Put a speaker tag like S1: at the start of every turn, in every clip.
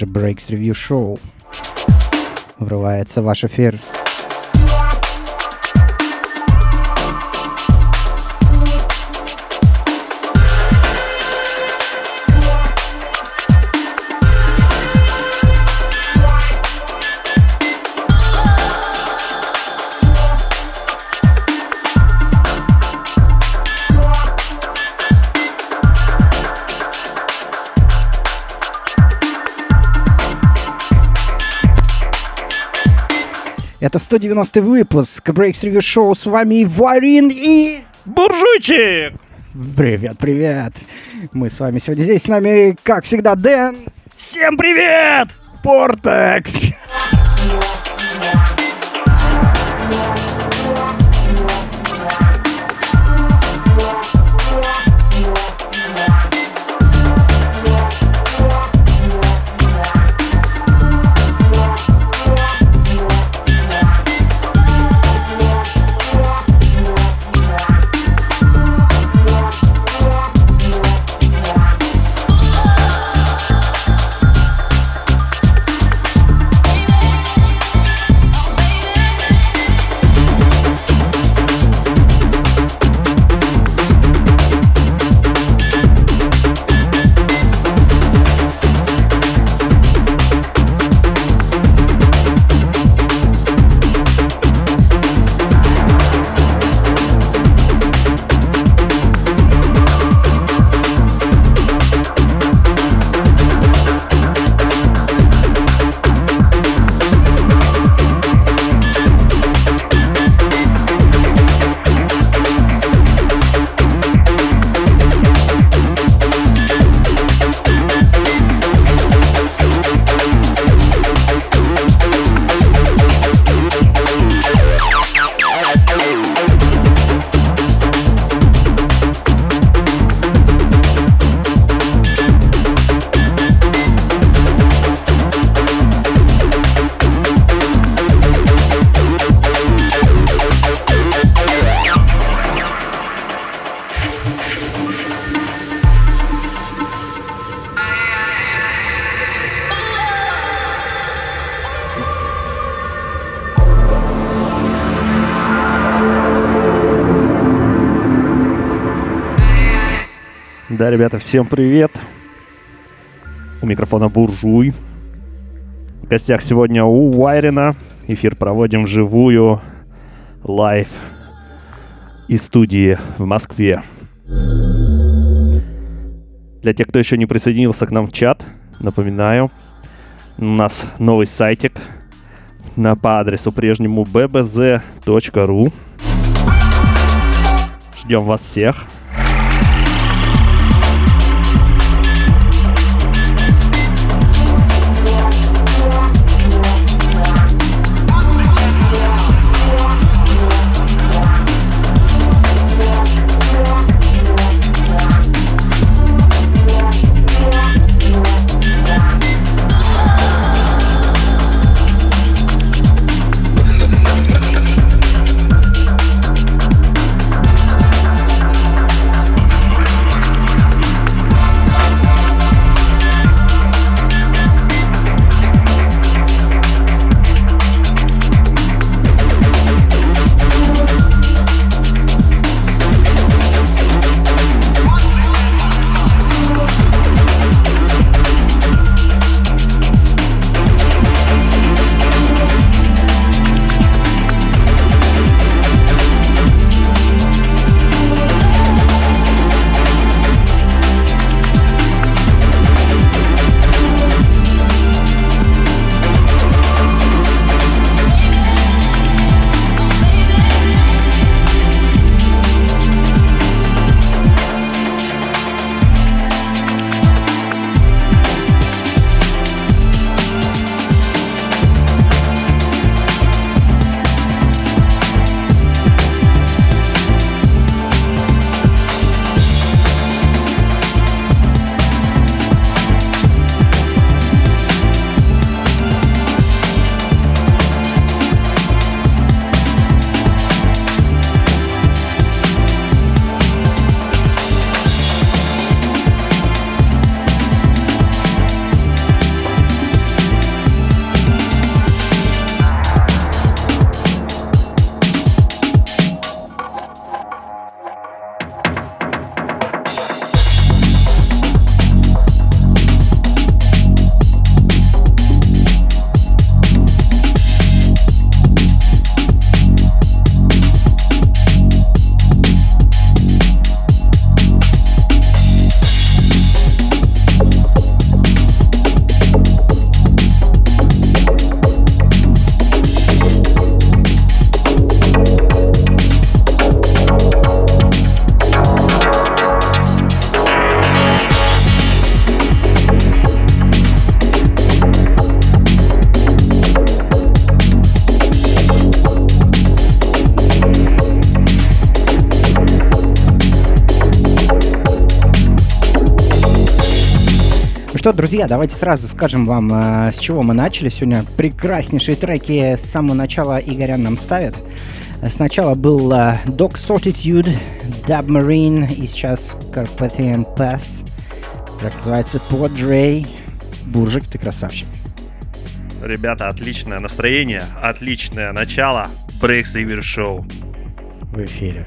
S1: же Breaks Review Show. Врывается ваш эфир. 190 выпуск Breaks Review Show. С вами Варин и...
S2: Буржуйчик!
S1: Привет, привет. Мы с вами сегодня здесь. С нами, как всегда, Дэн.
S2: Всем привет!
S1: Портекс.
S2: Ребята, всем привет. У микрофона Буржуй. В гостях сегодня у Вайрина. Эфир проводим вживую, live из студии в Москве. Для тех, кто еще не присоединился к нам в чат, напоминаю, у нас новый сайтик на, по адресу прежнему bbz.ru. Ждем вас всех.
S1: Что, друзья, давайте сразу скажем вам, э, с чего мы начали. Сегодня прекраснейшие треки с самого начала Игорян нам ставит. Сначала был э, Dog Sortitude, Dub Marine и сейчас Carpathian Pass. Как называется, Podray. Буржик, ты красавчик.
S2: Ребята, отличное настроение, отличное начало. Breaks River Show.
S1: В эфире.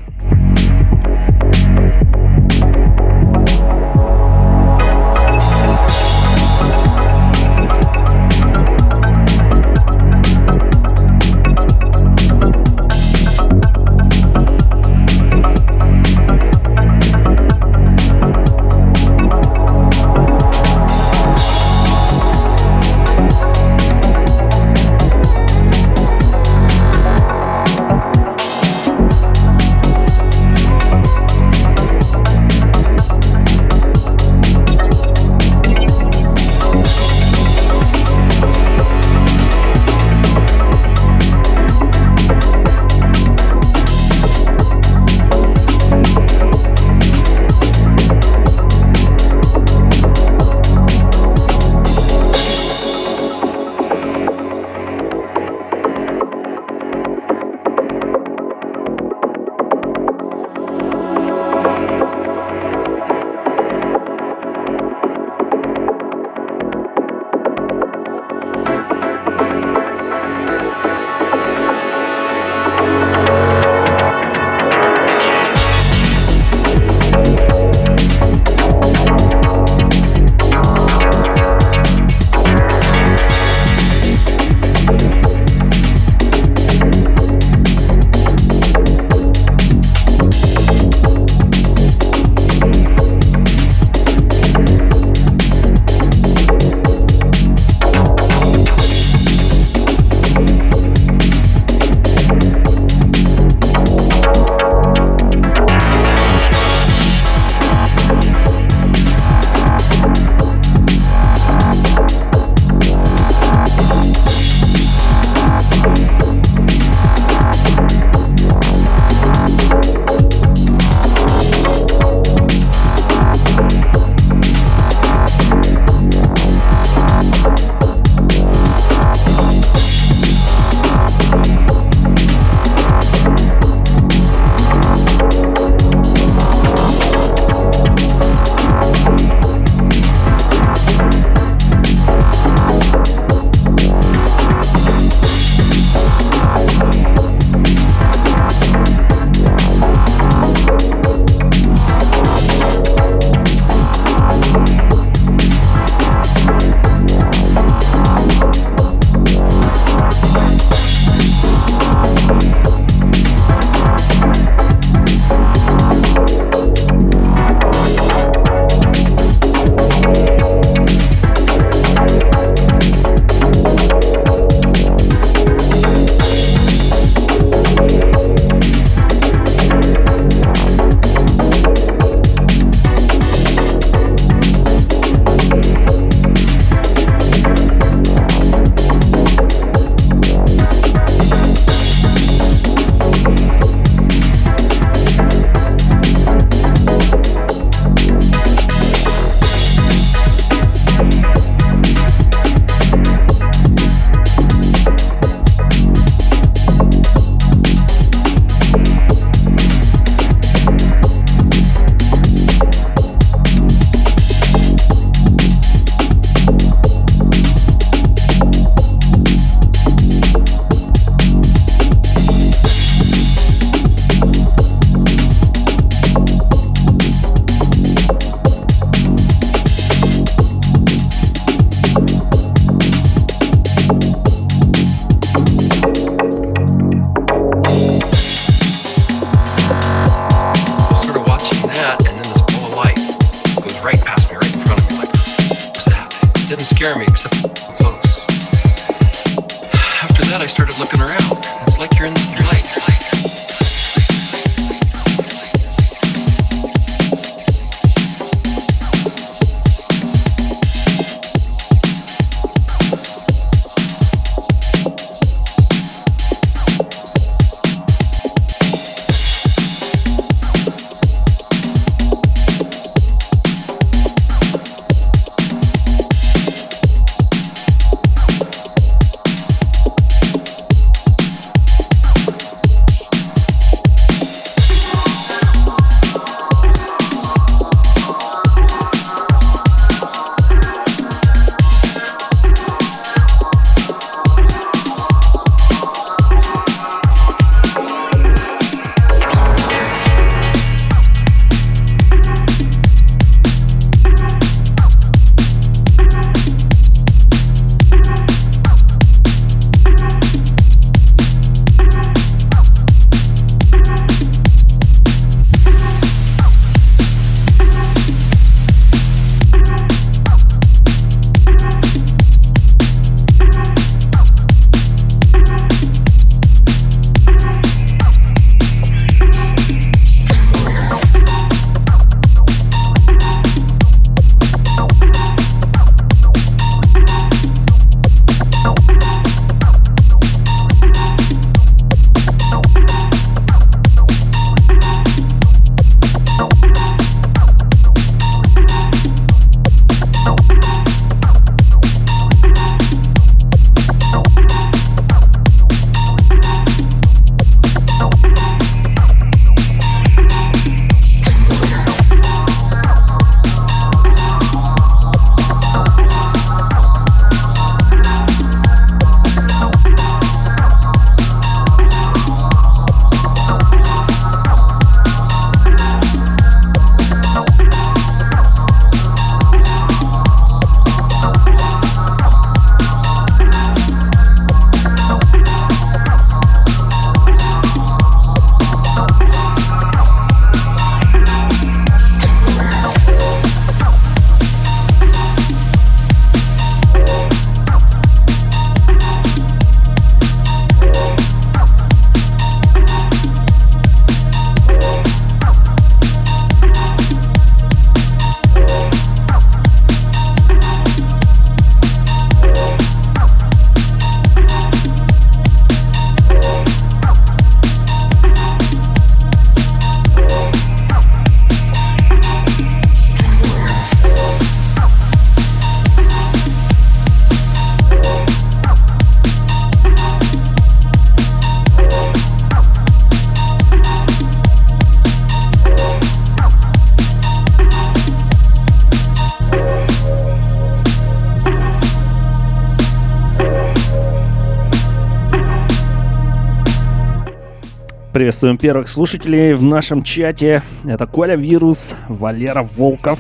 S2: Приветствуем первых слушателей в нашем чате. Это Коля Вирус, Валера Волков.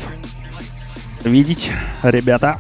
S2: Видеть, ребята.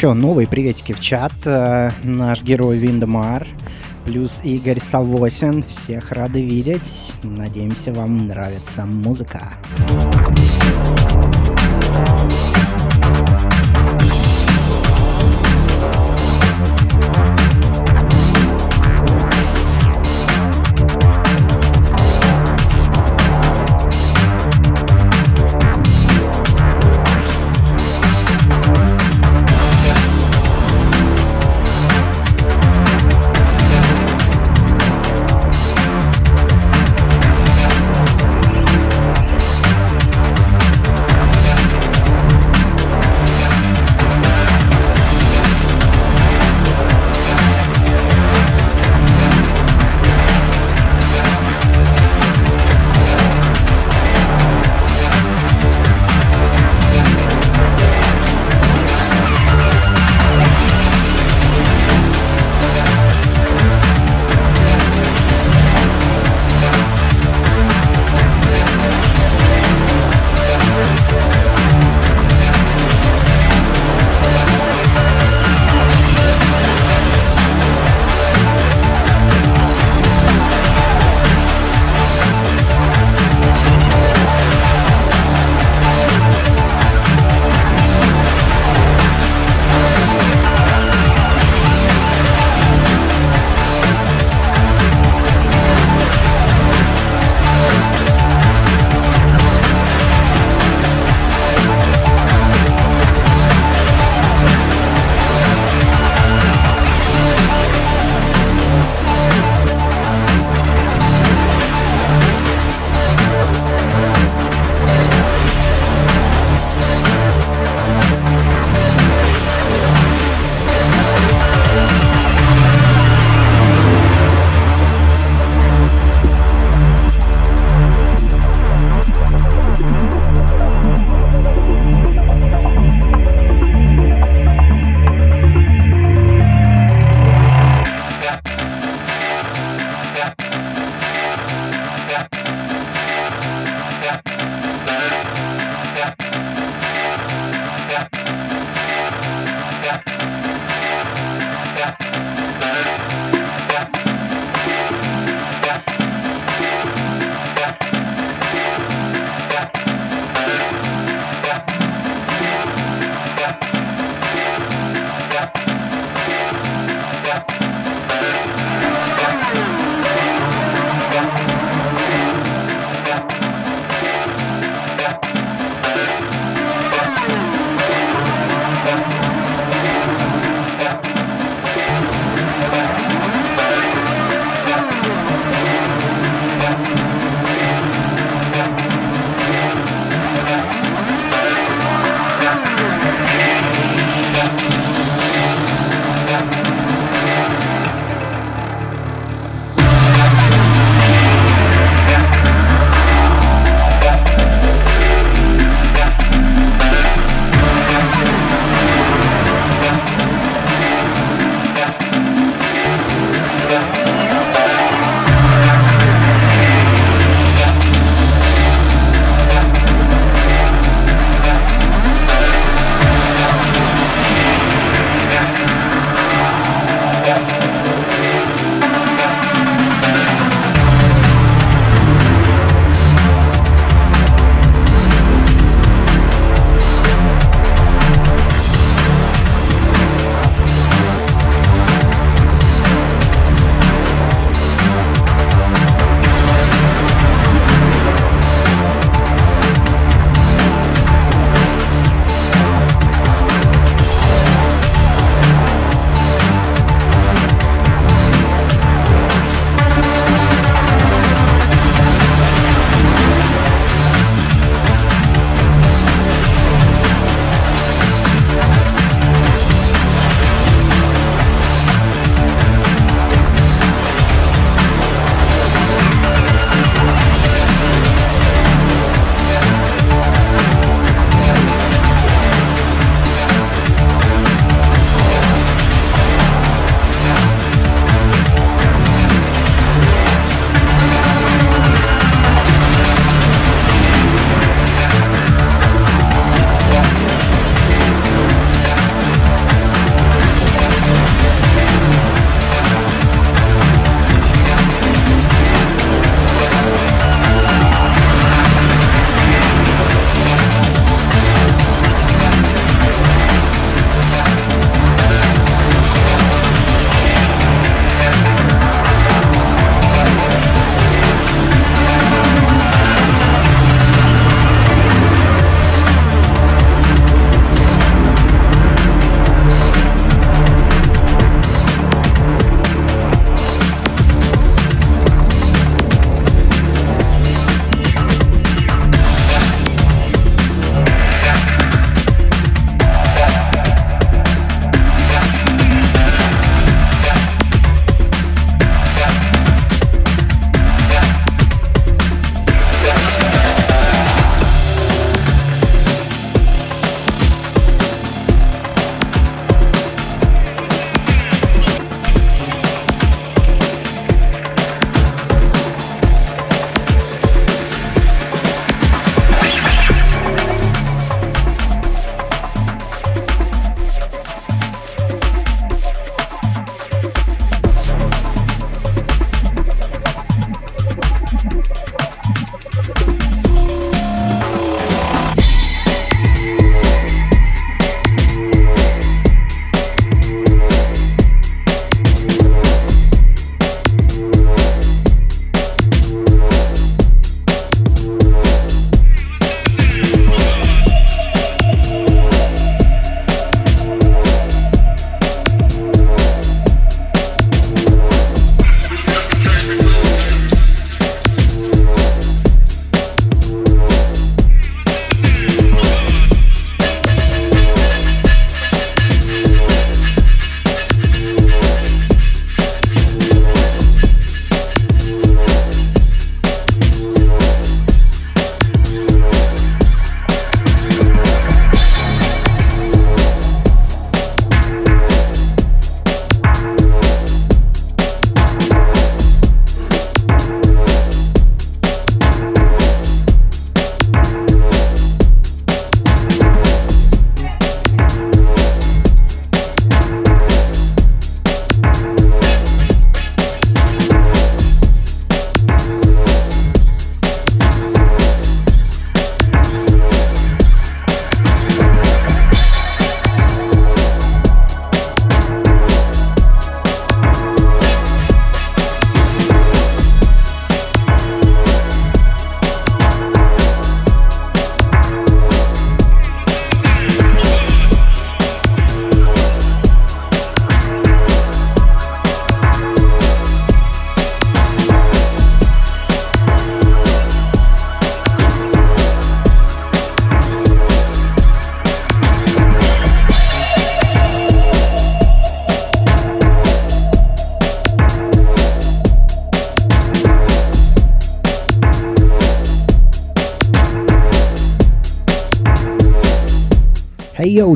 S1: Что, новые приветики в чат. Э, наш герой Виндемар, плюс Игорь Савосин. Всех рады видеть. Надеемся, вам нравится музыка.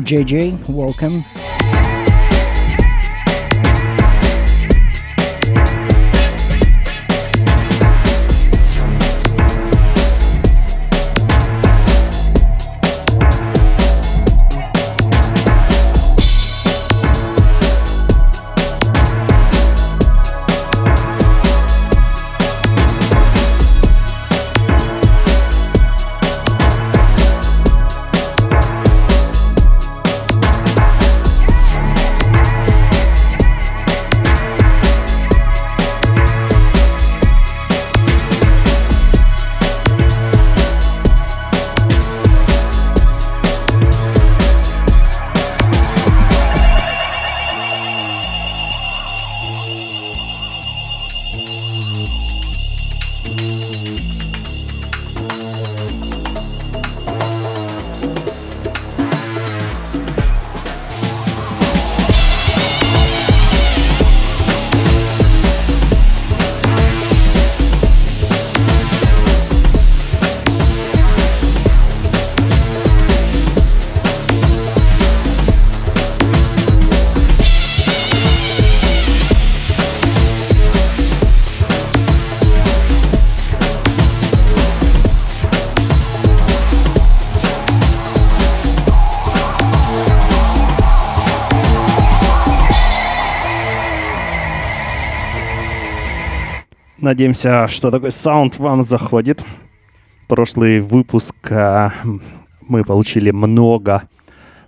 S1: JJ, welcome.
S2: Надеемся, что такой саунд вам заходит. Прошлый выпуск а, мы получили много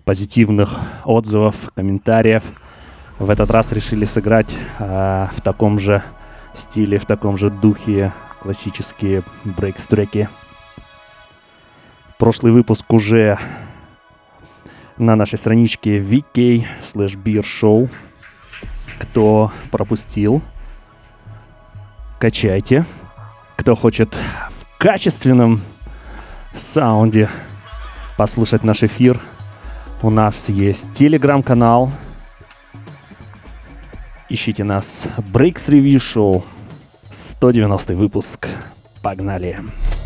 S2: позитивных отзывов, комментариев. В этот раз решили сыграть а, в таком же стиле, в таком же духе классические брейкс-треки. Прошлый выпуск уже на нашей страничке VK slash Beer Show. Кто пропустил, качайте. Кто хочет в качественном саунде послушать наш эфир, у нас есть телеграм-канал. Ищите нас Breaks Review Show 190 выпуск. Погнали! Погнали!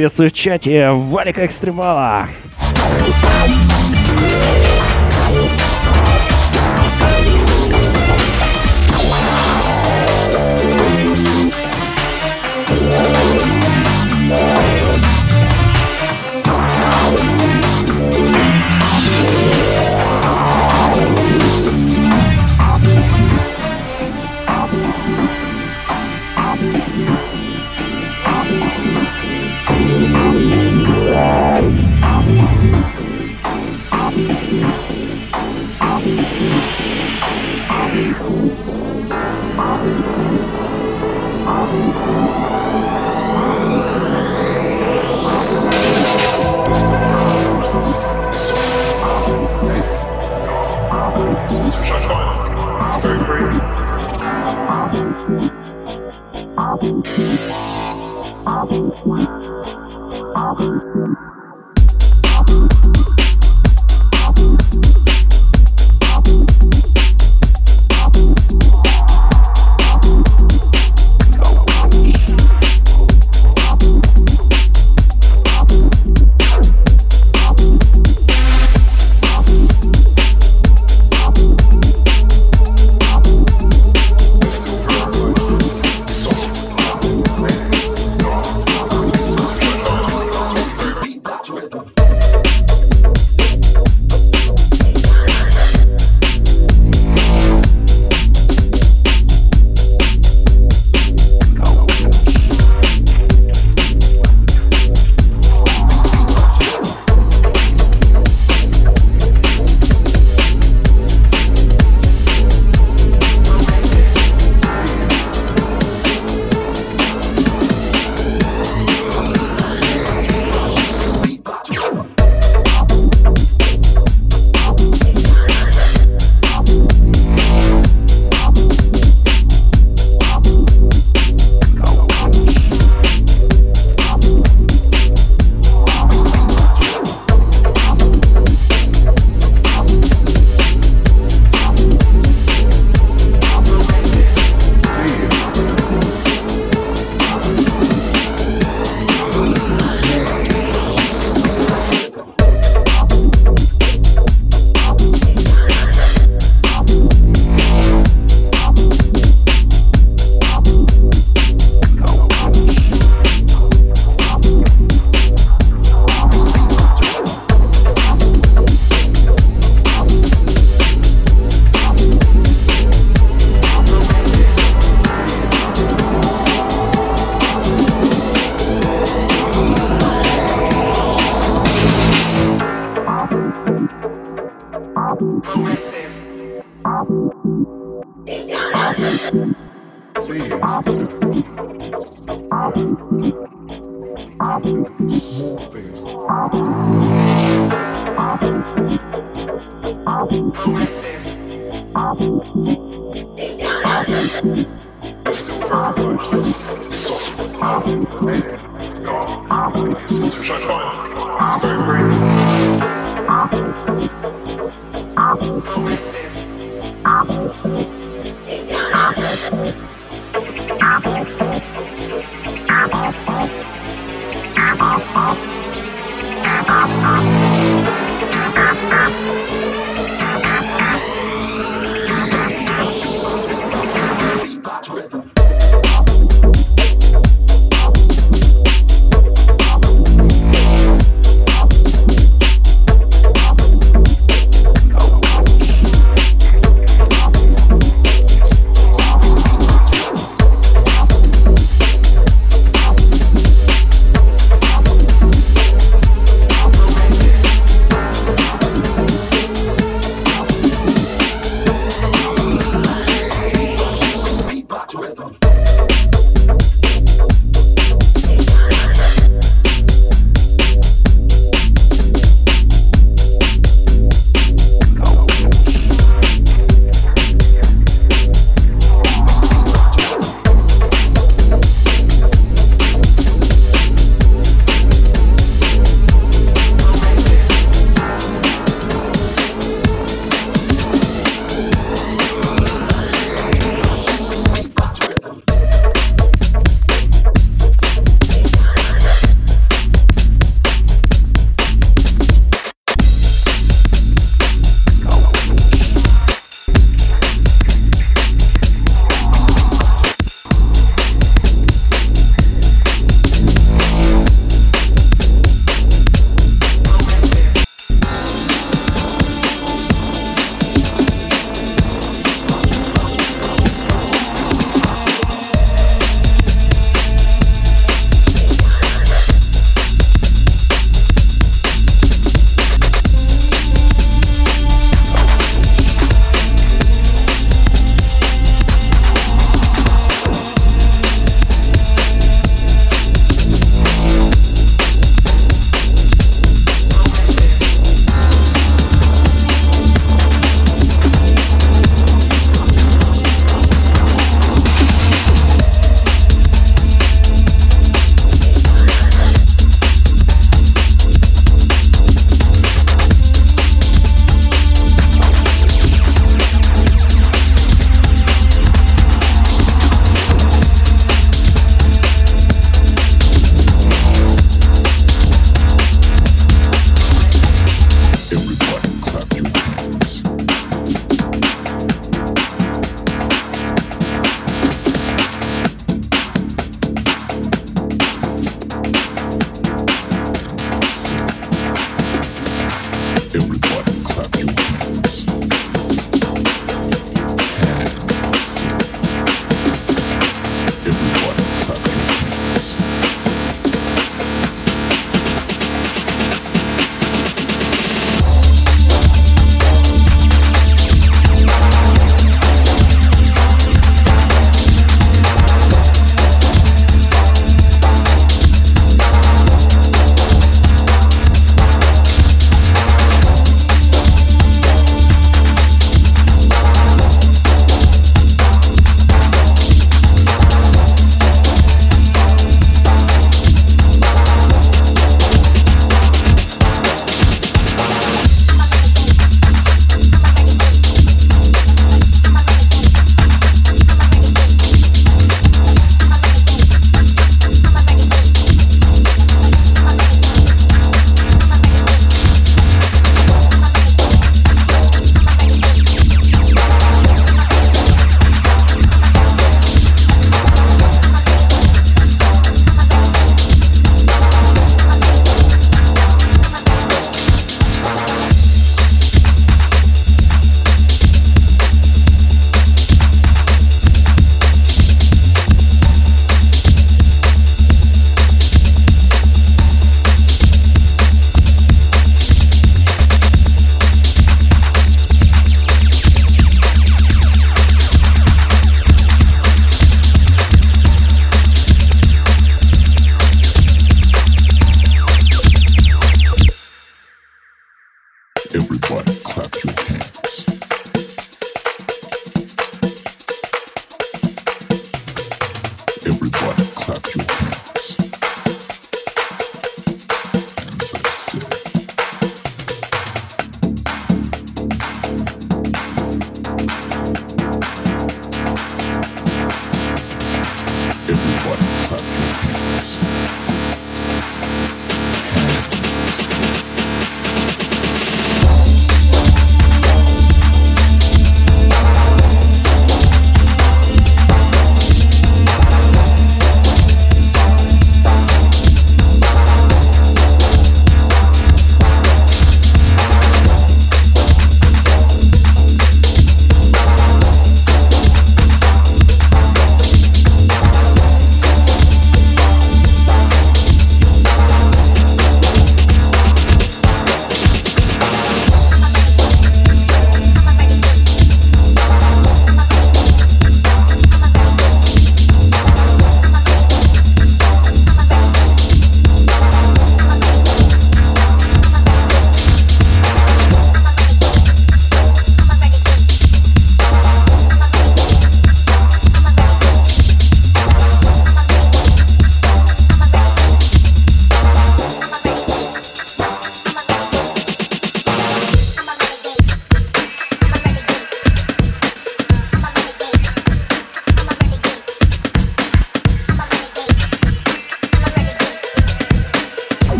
S2: Приветствую в чате Валика Экстремала.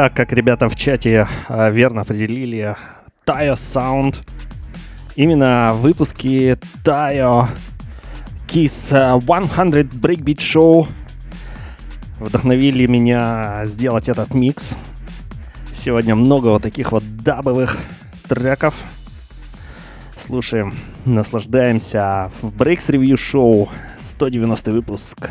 S2: Да, как ребята в чате э, верно определили, Tayo Sound. Именно выпуски Tayo Kiss 100 Breakbeat Show вдохновили меня сделать этот микс. Сегодня много вот таких вот дабовых треков. Слушаем, наслаждаемся в Breaks Review Show 190 выпуск.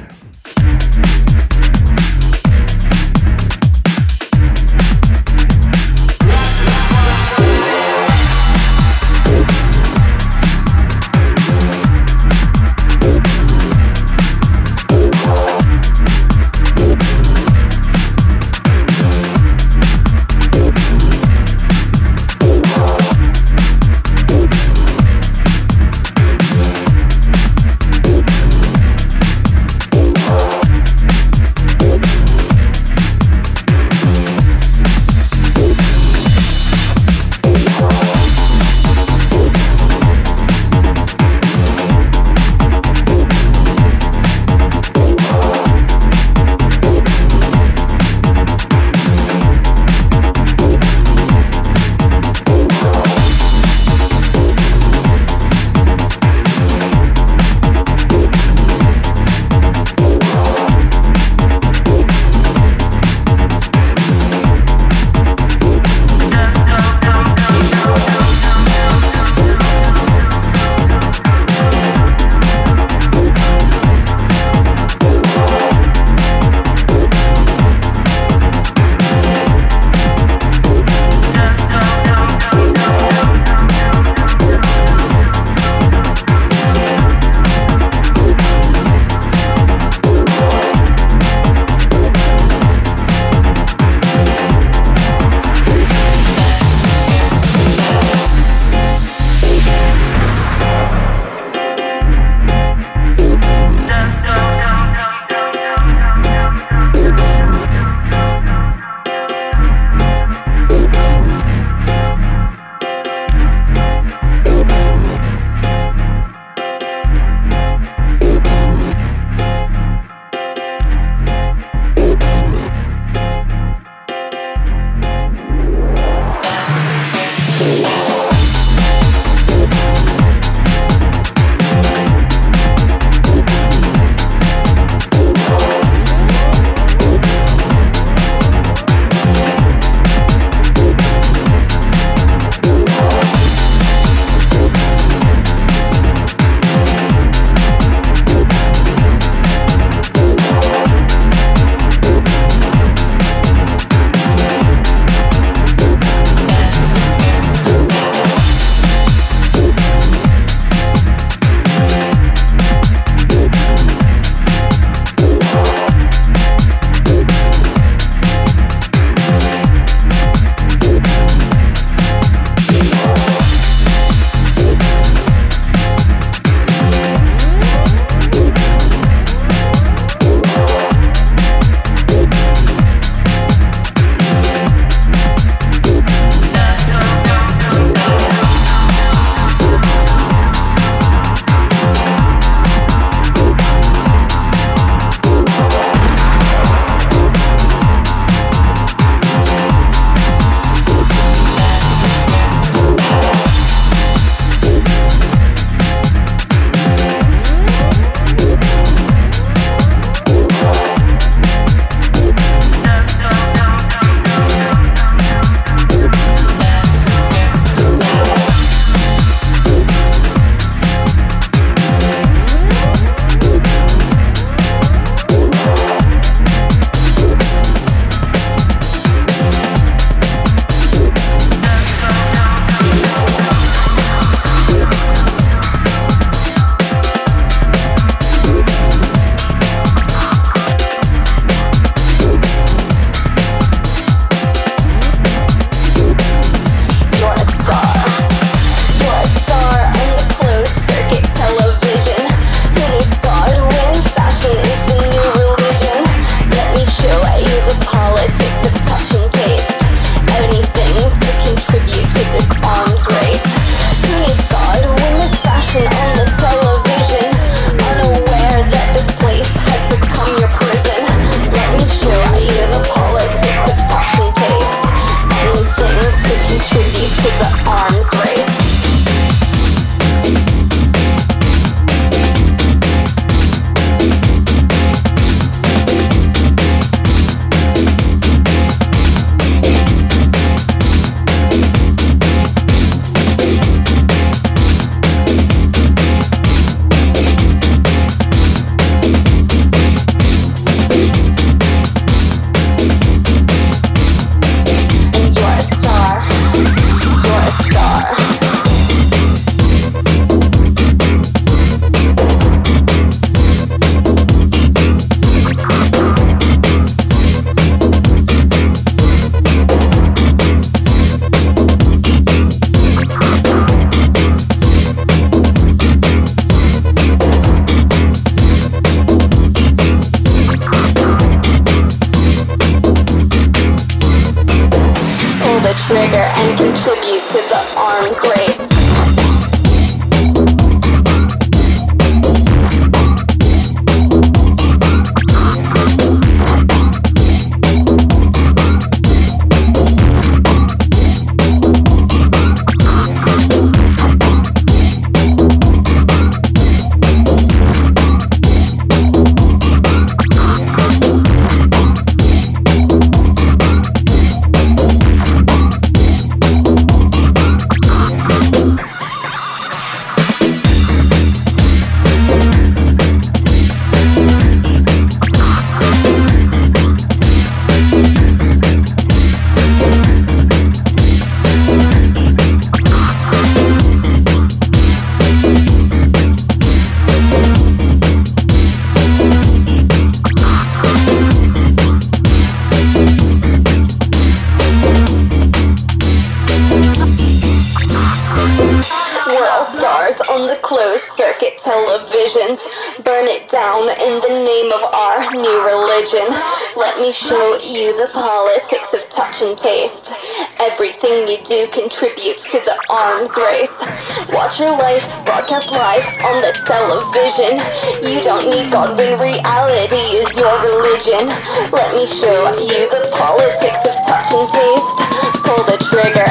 S3: Broadcast live on the television. You don't need God when reality is your religion. Let me show you the politics of touch and taste. Pull the trigger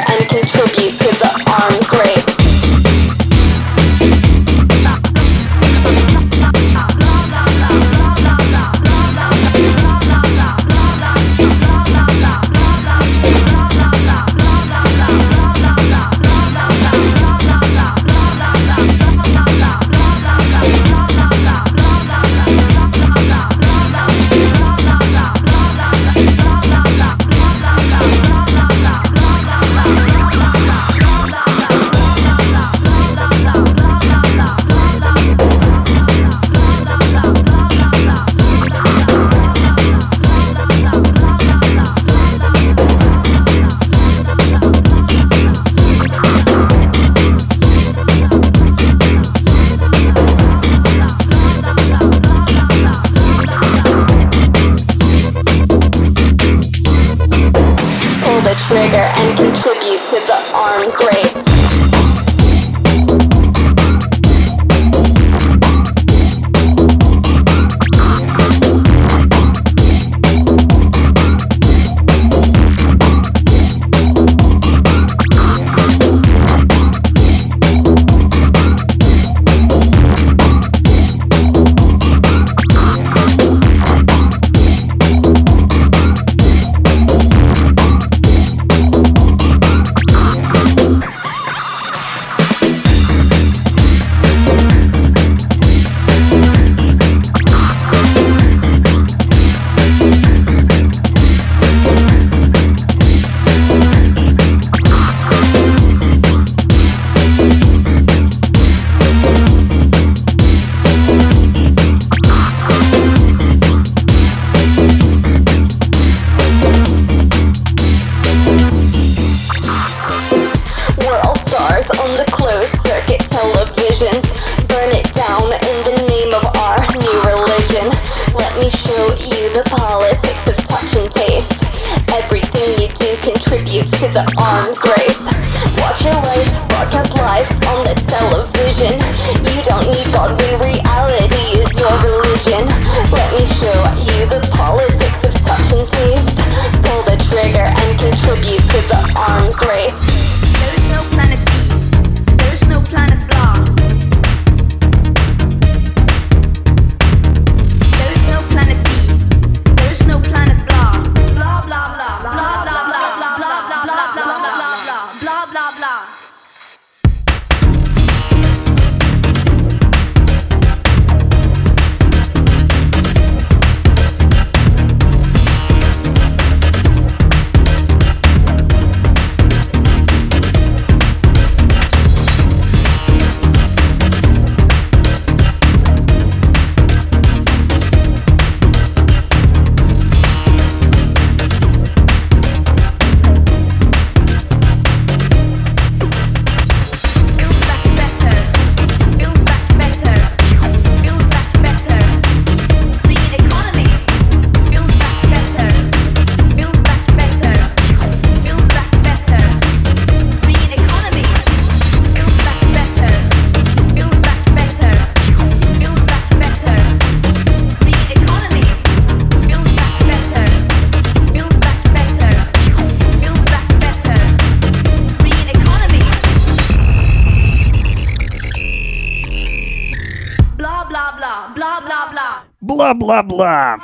S4: blah.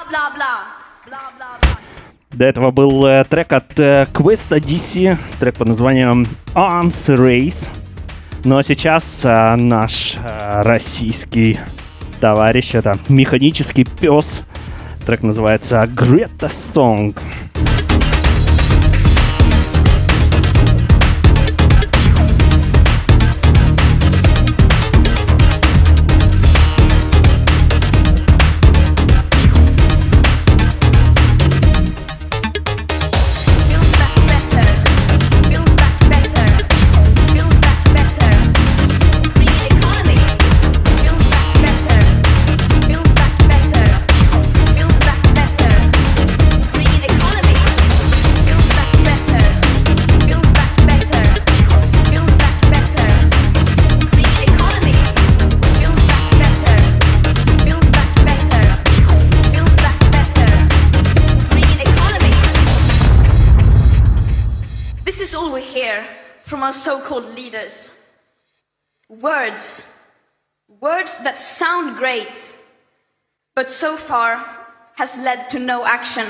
S2: До этого был э, трек от э, Questa DC, трек под названием Arms Race. Ну а сейчас э, наш э, российский товарищ, это механический пес. Трек называется Greta Song.
S4: Words. Words that sound great, but so far has led to no action.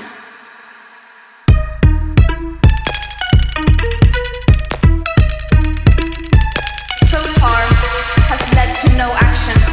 S4: So far has led to no action.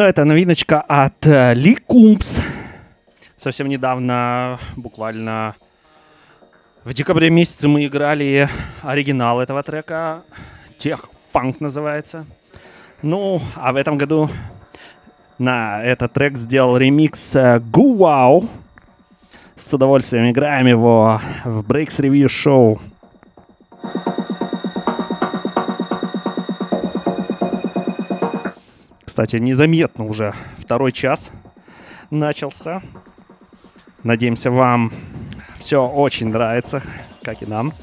S2: Но это новиночка от э, Ли Кумпс. Совсем недавно, буквально в декабре месяце мы играли оригинал этого трека. Тех фанк называется. Ну, а в этом году на этот трек сделал ремикс э, Гу Вау. С удовольствием играем его в Breaks Review Show. Кстати, незаметно уже второй час начался. Надеемся, вам все очень нравится, как и нам.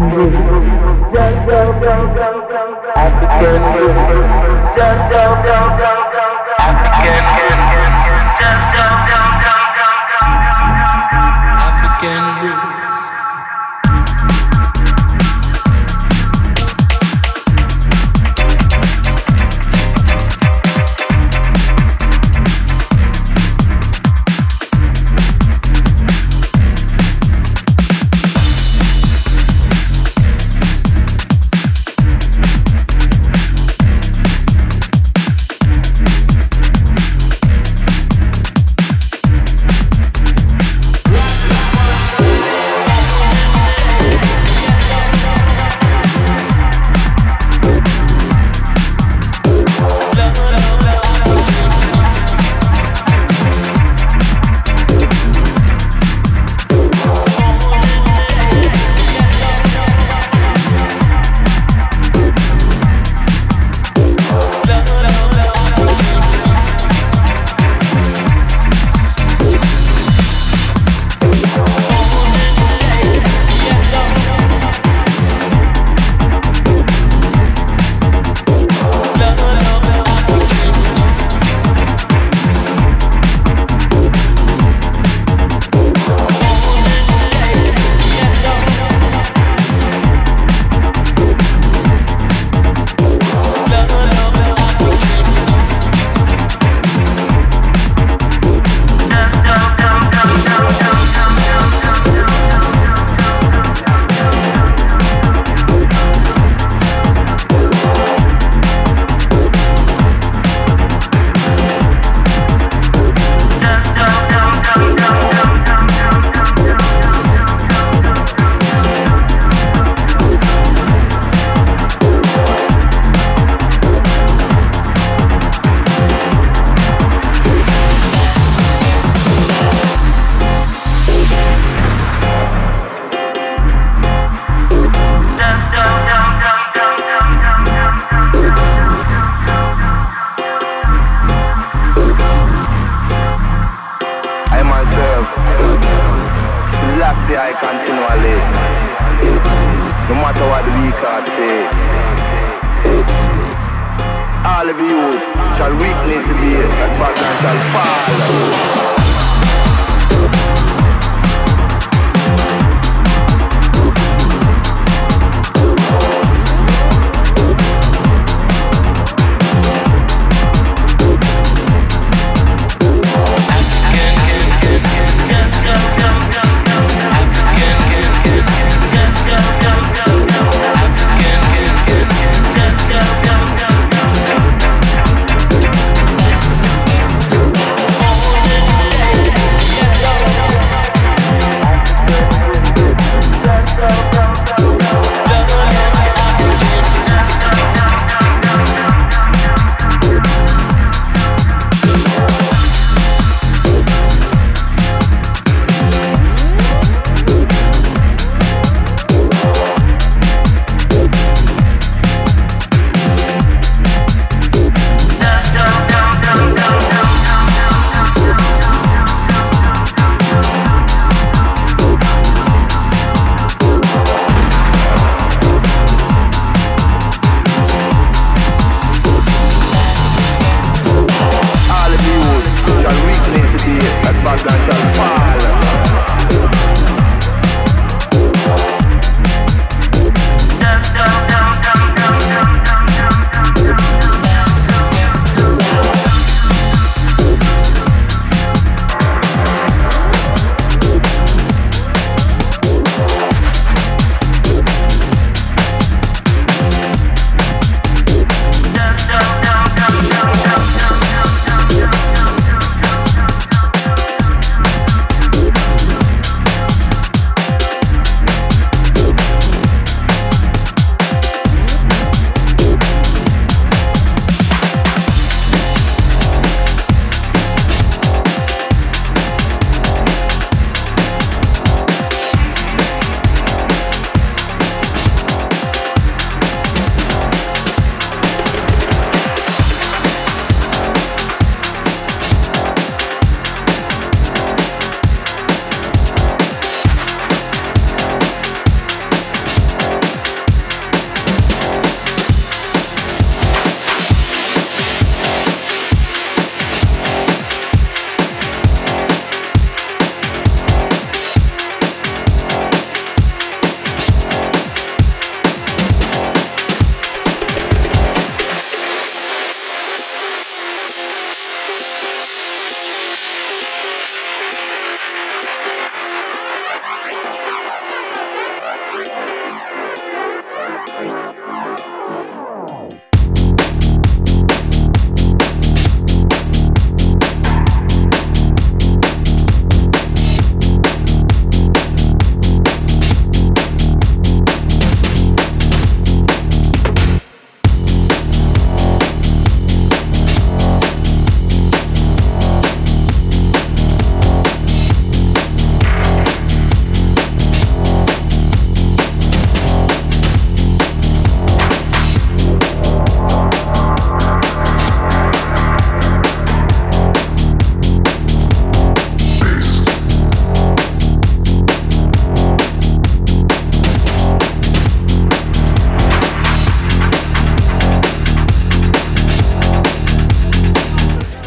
S5: roots, African roots,
S6: African roots.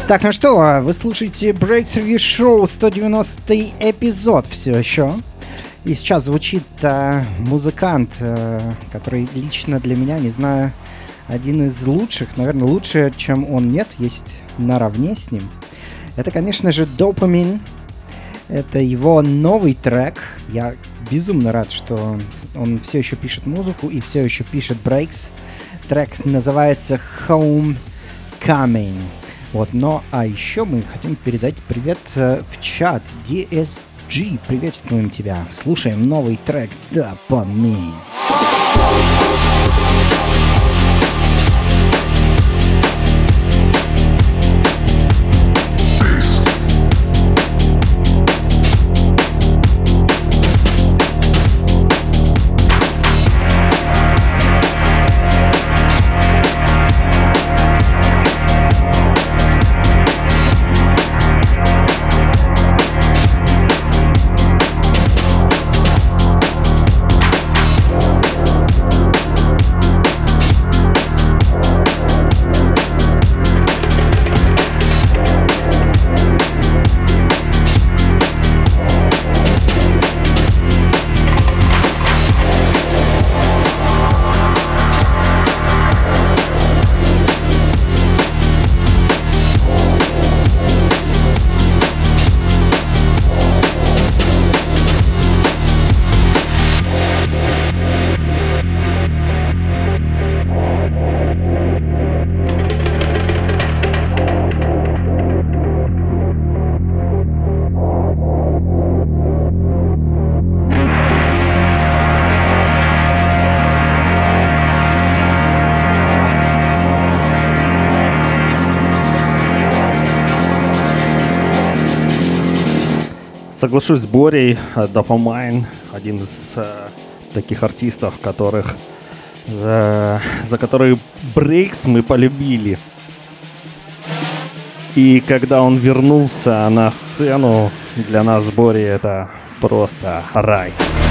S1: Так, ну что, вы слушаете Review Show 190 эпизод все еще. И сейчас звучит э, музыкант, э, который лично для меня, не знаю, один из лучших, наверное, лучше, чем он нет, есть наравне с ним. Это, конечно же, Dopamine. Это его новый трек. Я безумно рад, что он, все еще пишет музыку и все еще пишет брейкс. Трек называется Homecoming. Вот, но а еще мы хотим передать привет э, в чат DSG. Приветствуем тебя. Слушаем новый трек Dopamine.
S2: Соглашусь с Борей, э, Dopamine, один из э, таких артистов, которых за, за которые брейкс мы полюбили. И когда он вернулся на сцену, для нас с Борей это просто рай.
S7: Bass.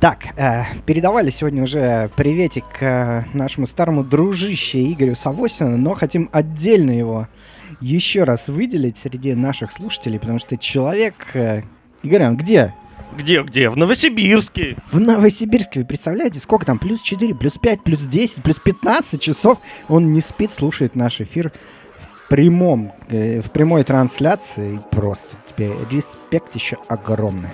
S1: Так, э, передавали сегодня уже приветик э, нашему старому дружище Игорю Савосину, но хотим отдельно его еще раз выделить среди наших слушателей, потому что человек... Э, Игорь, он где?
S2: Где-где? В Новосибирске.
S1: В Новосибирске, вы представляете, сколько там? Плюс 4, плюс 5, плюс 10, плюс 15 часов он не спит, слушает наш эфир в прямом, э, в прямой трансляции. Просто тебе респект еще огромный.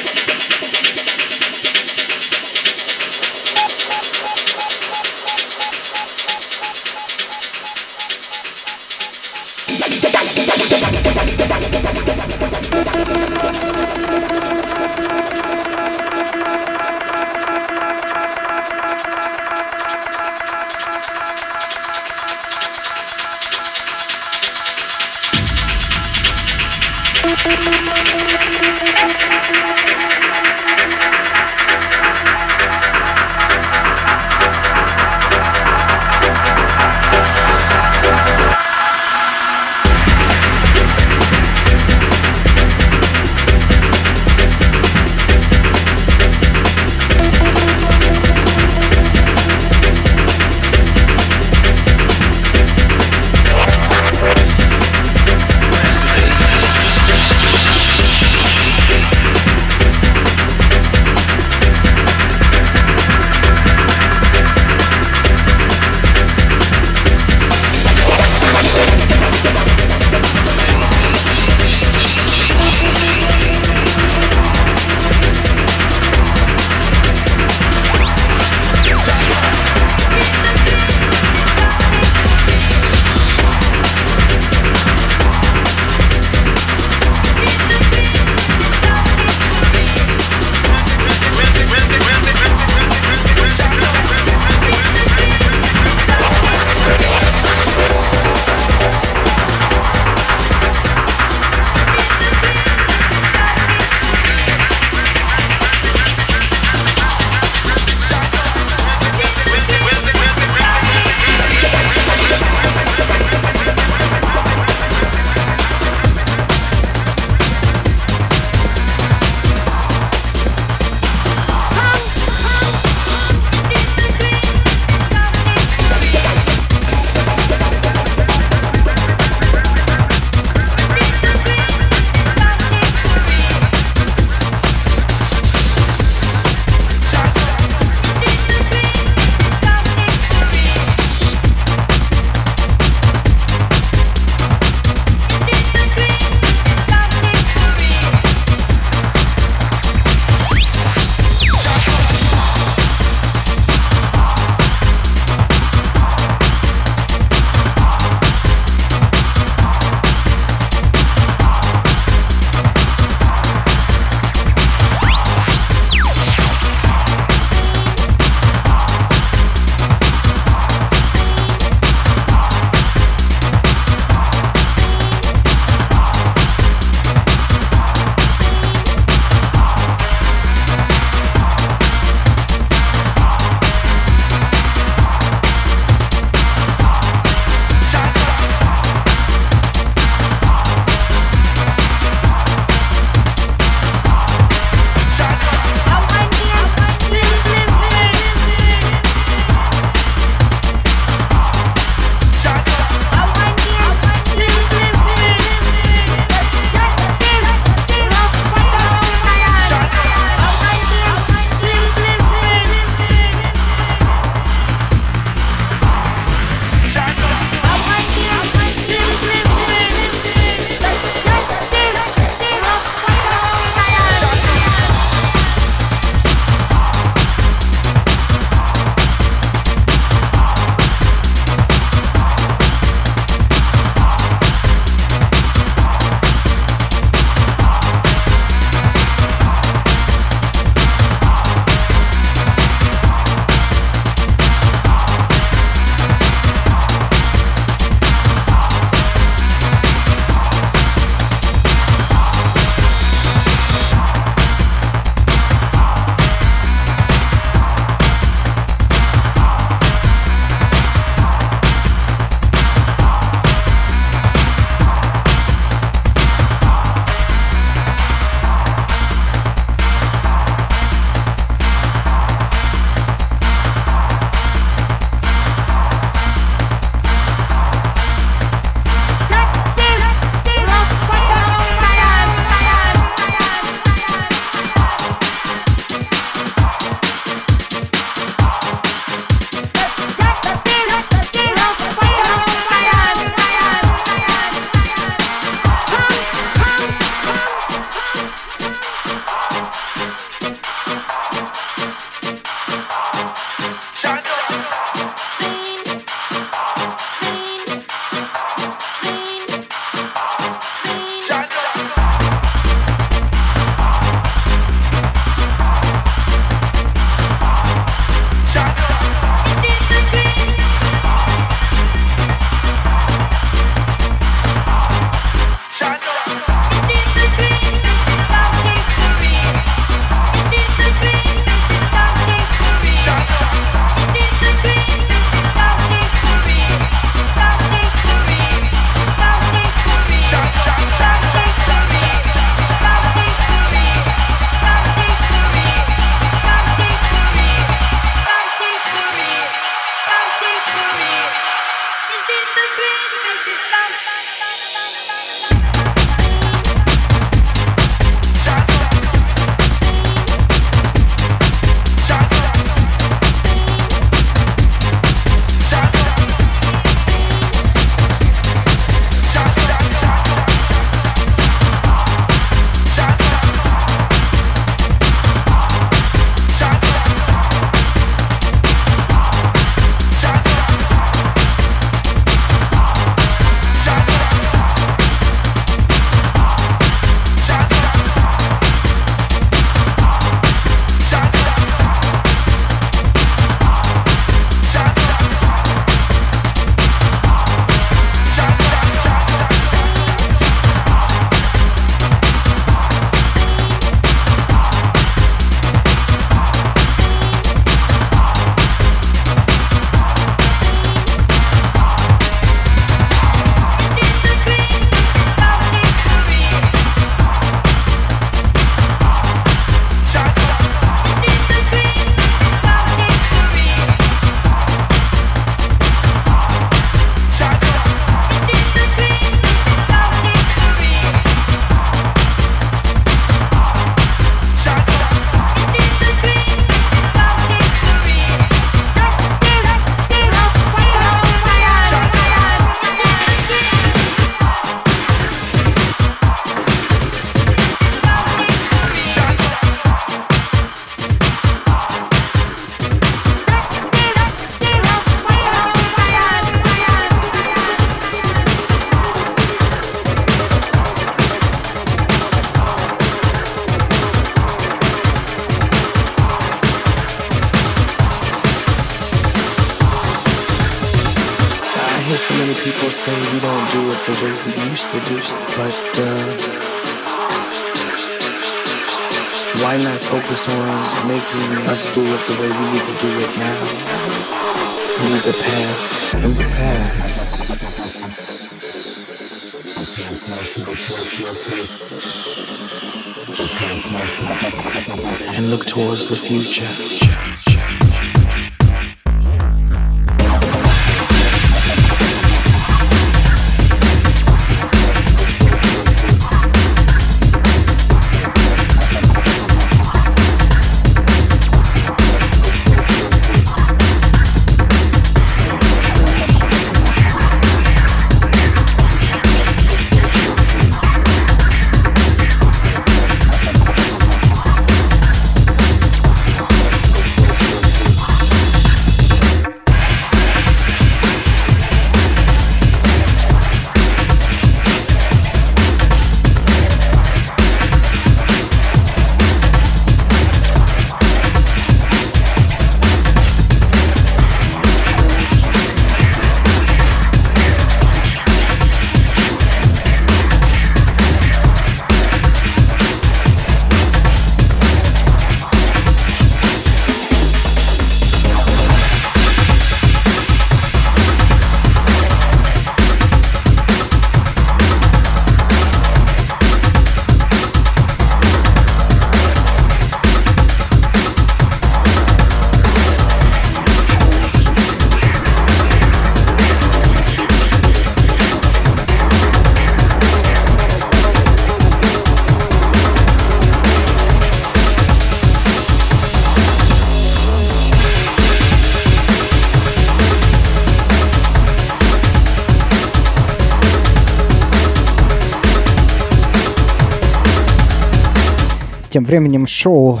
S1: Временем шоу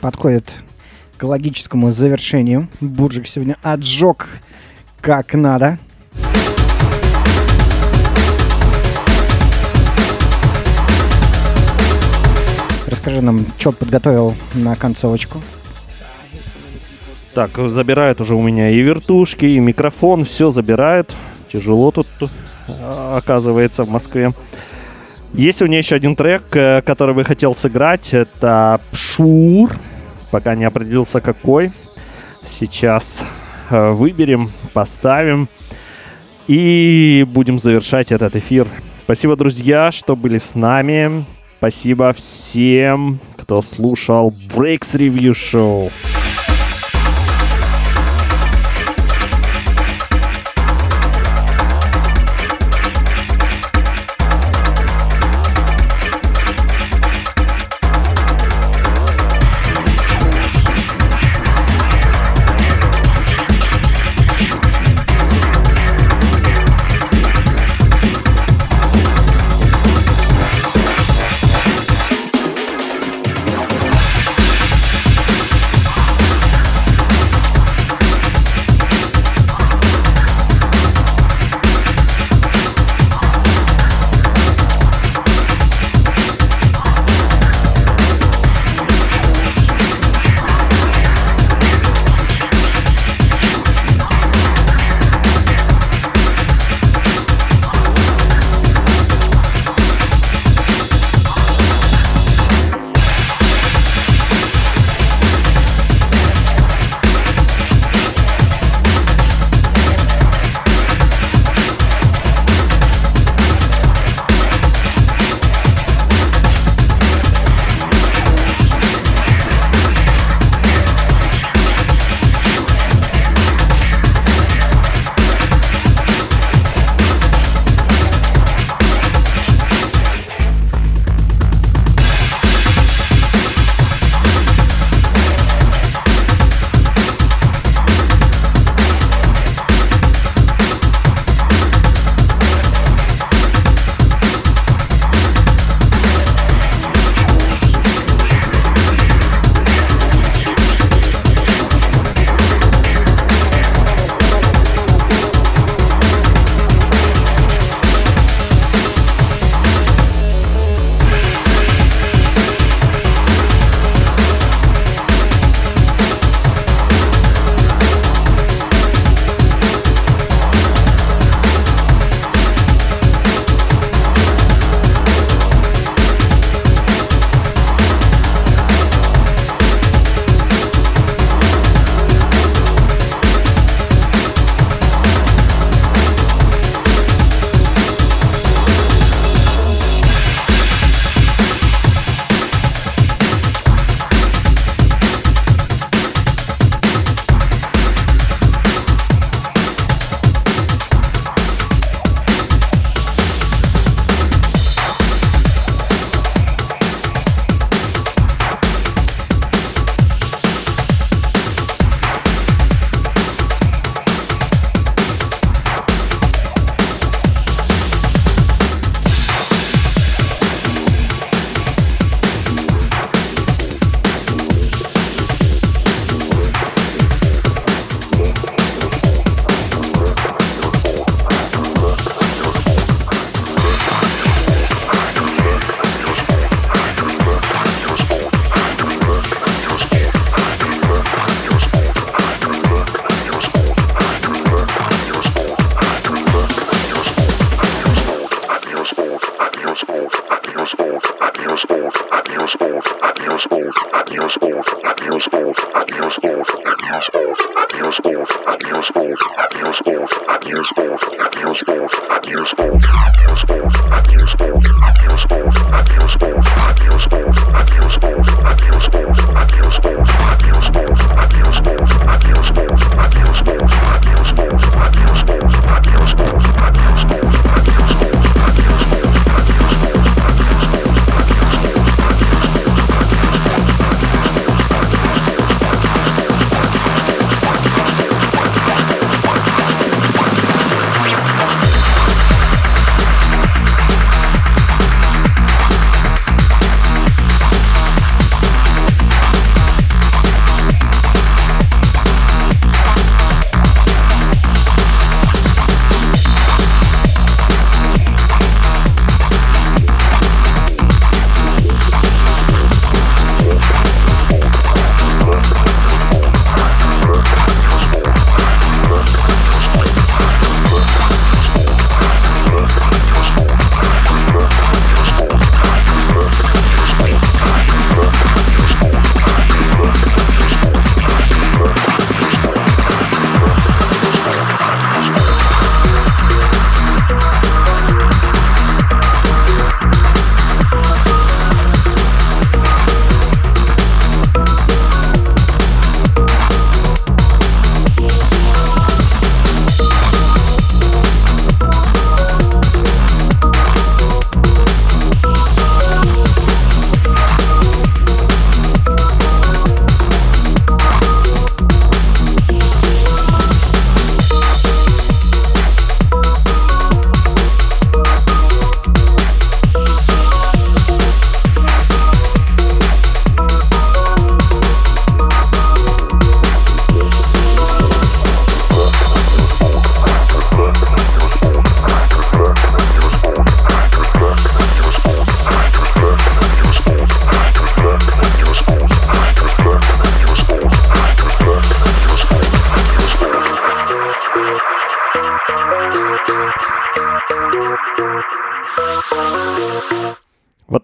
S1: подходит к логическому завершению. Буржик сегодня отжег как надо. Расскажи нам, что подготовил на концовочку.
S2: Так, забирают уже у меня и вертушки, и микрофон, все забирают. Тяжело тут а, оказывается в Москве. Есть у меня еще один трек, э, который бы хотел сыграть. Это Пшур. Пока не определился какой. Сейчас э, выберем, поставим. И будем завершать этот эфир. Спасибо, друзья, что были с нами. Спасибо всем, кто слушал Breaks Review Show.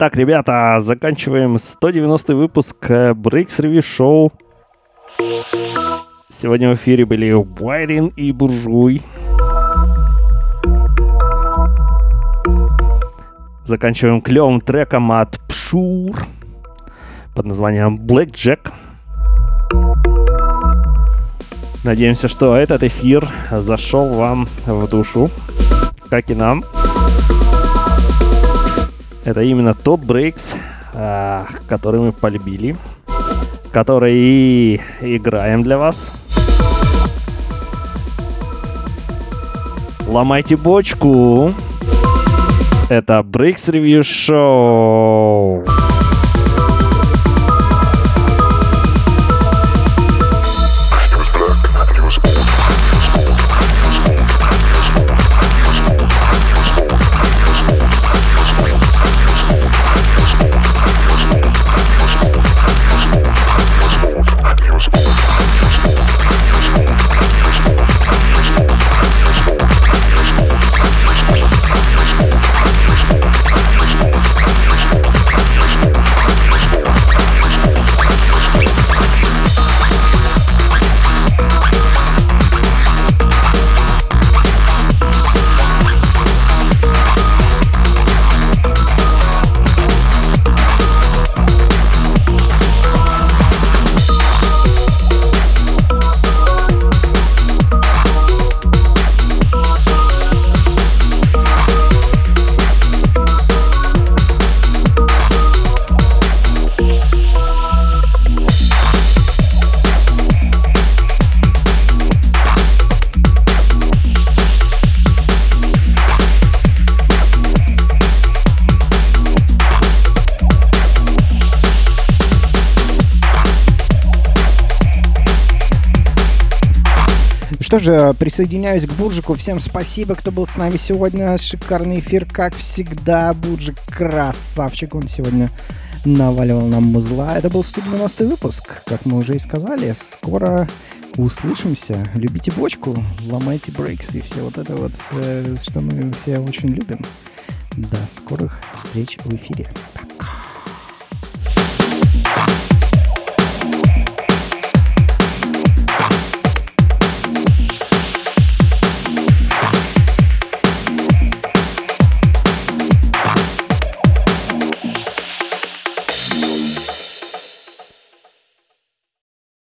S2: Так, ребята, заканчиваем 190 выпуск э, Breaks Review Show. Сегодня в эфире были Уайрин и Буржуй. Заканчиваем клевым треком от Пшур под названием Black Jack. Надеемся, что этот эфир зашел вам в душу, как и нам. Это именно тот брейкс, а, который мы полюбили, который и играем для вас. Ломайте бочку. Это Breaks Review Show.
S1: Что же, присоединяюсь к Буржику. Всем спасибо, кто был с нами сегодня. Шикарный эфир, как всегда. Буржик красавчик. Он сегодня наваливал нам музла. Это был 190 выпуск, как мы уже и сказали. Скоро услышимся. Любите бочку, ломайте брейкс и все вот это вот, э, что мы все очень любим. До скорых встреч в эфире. Пока.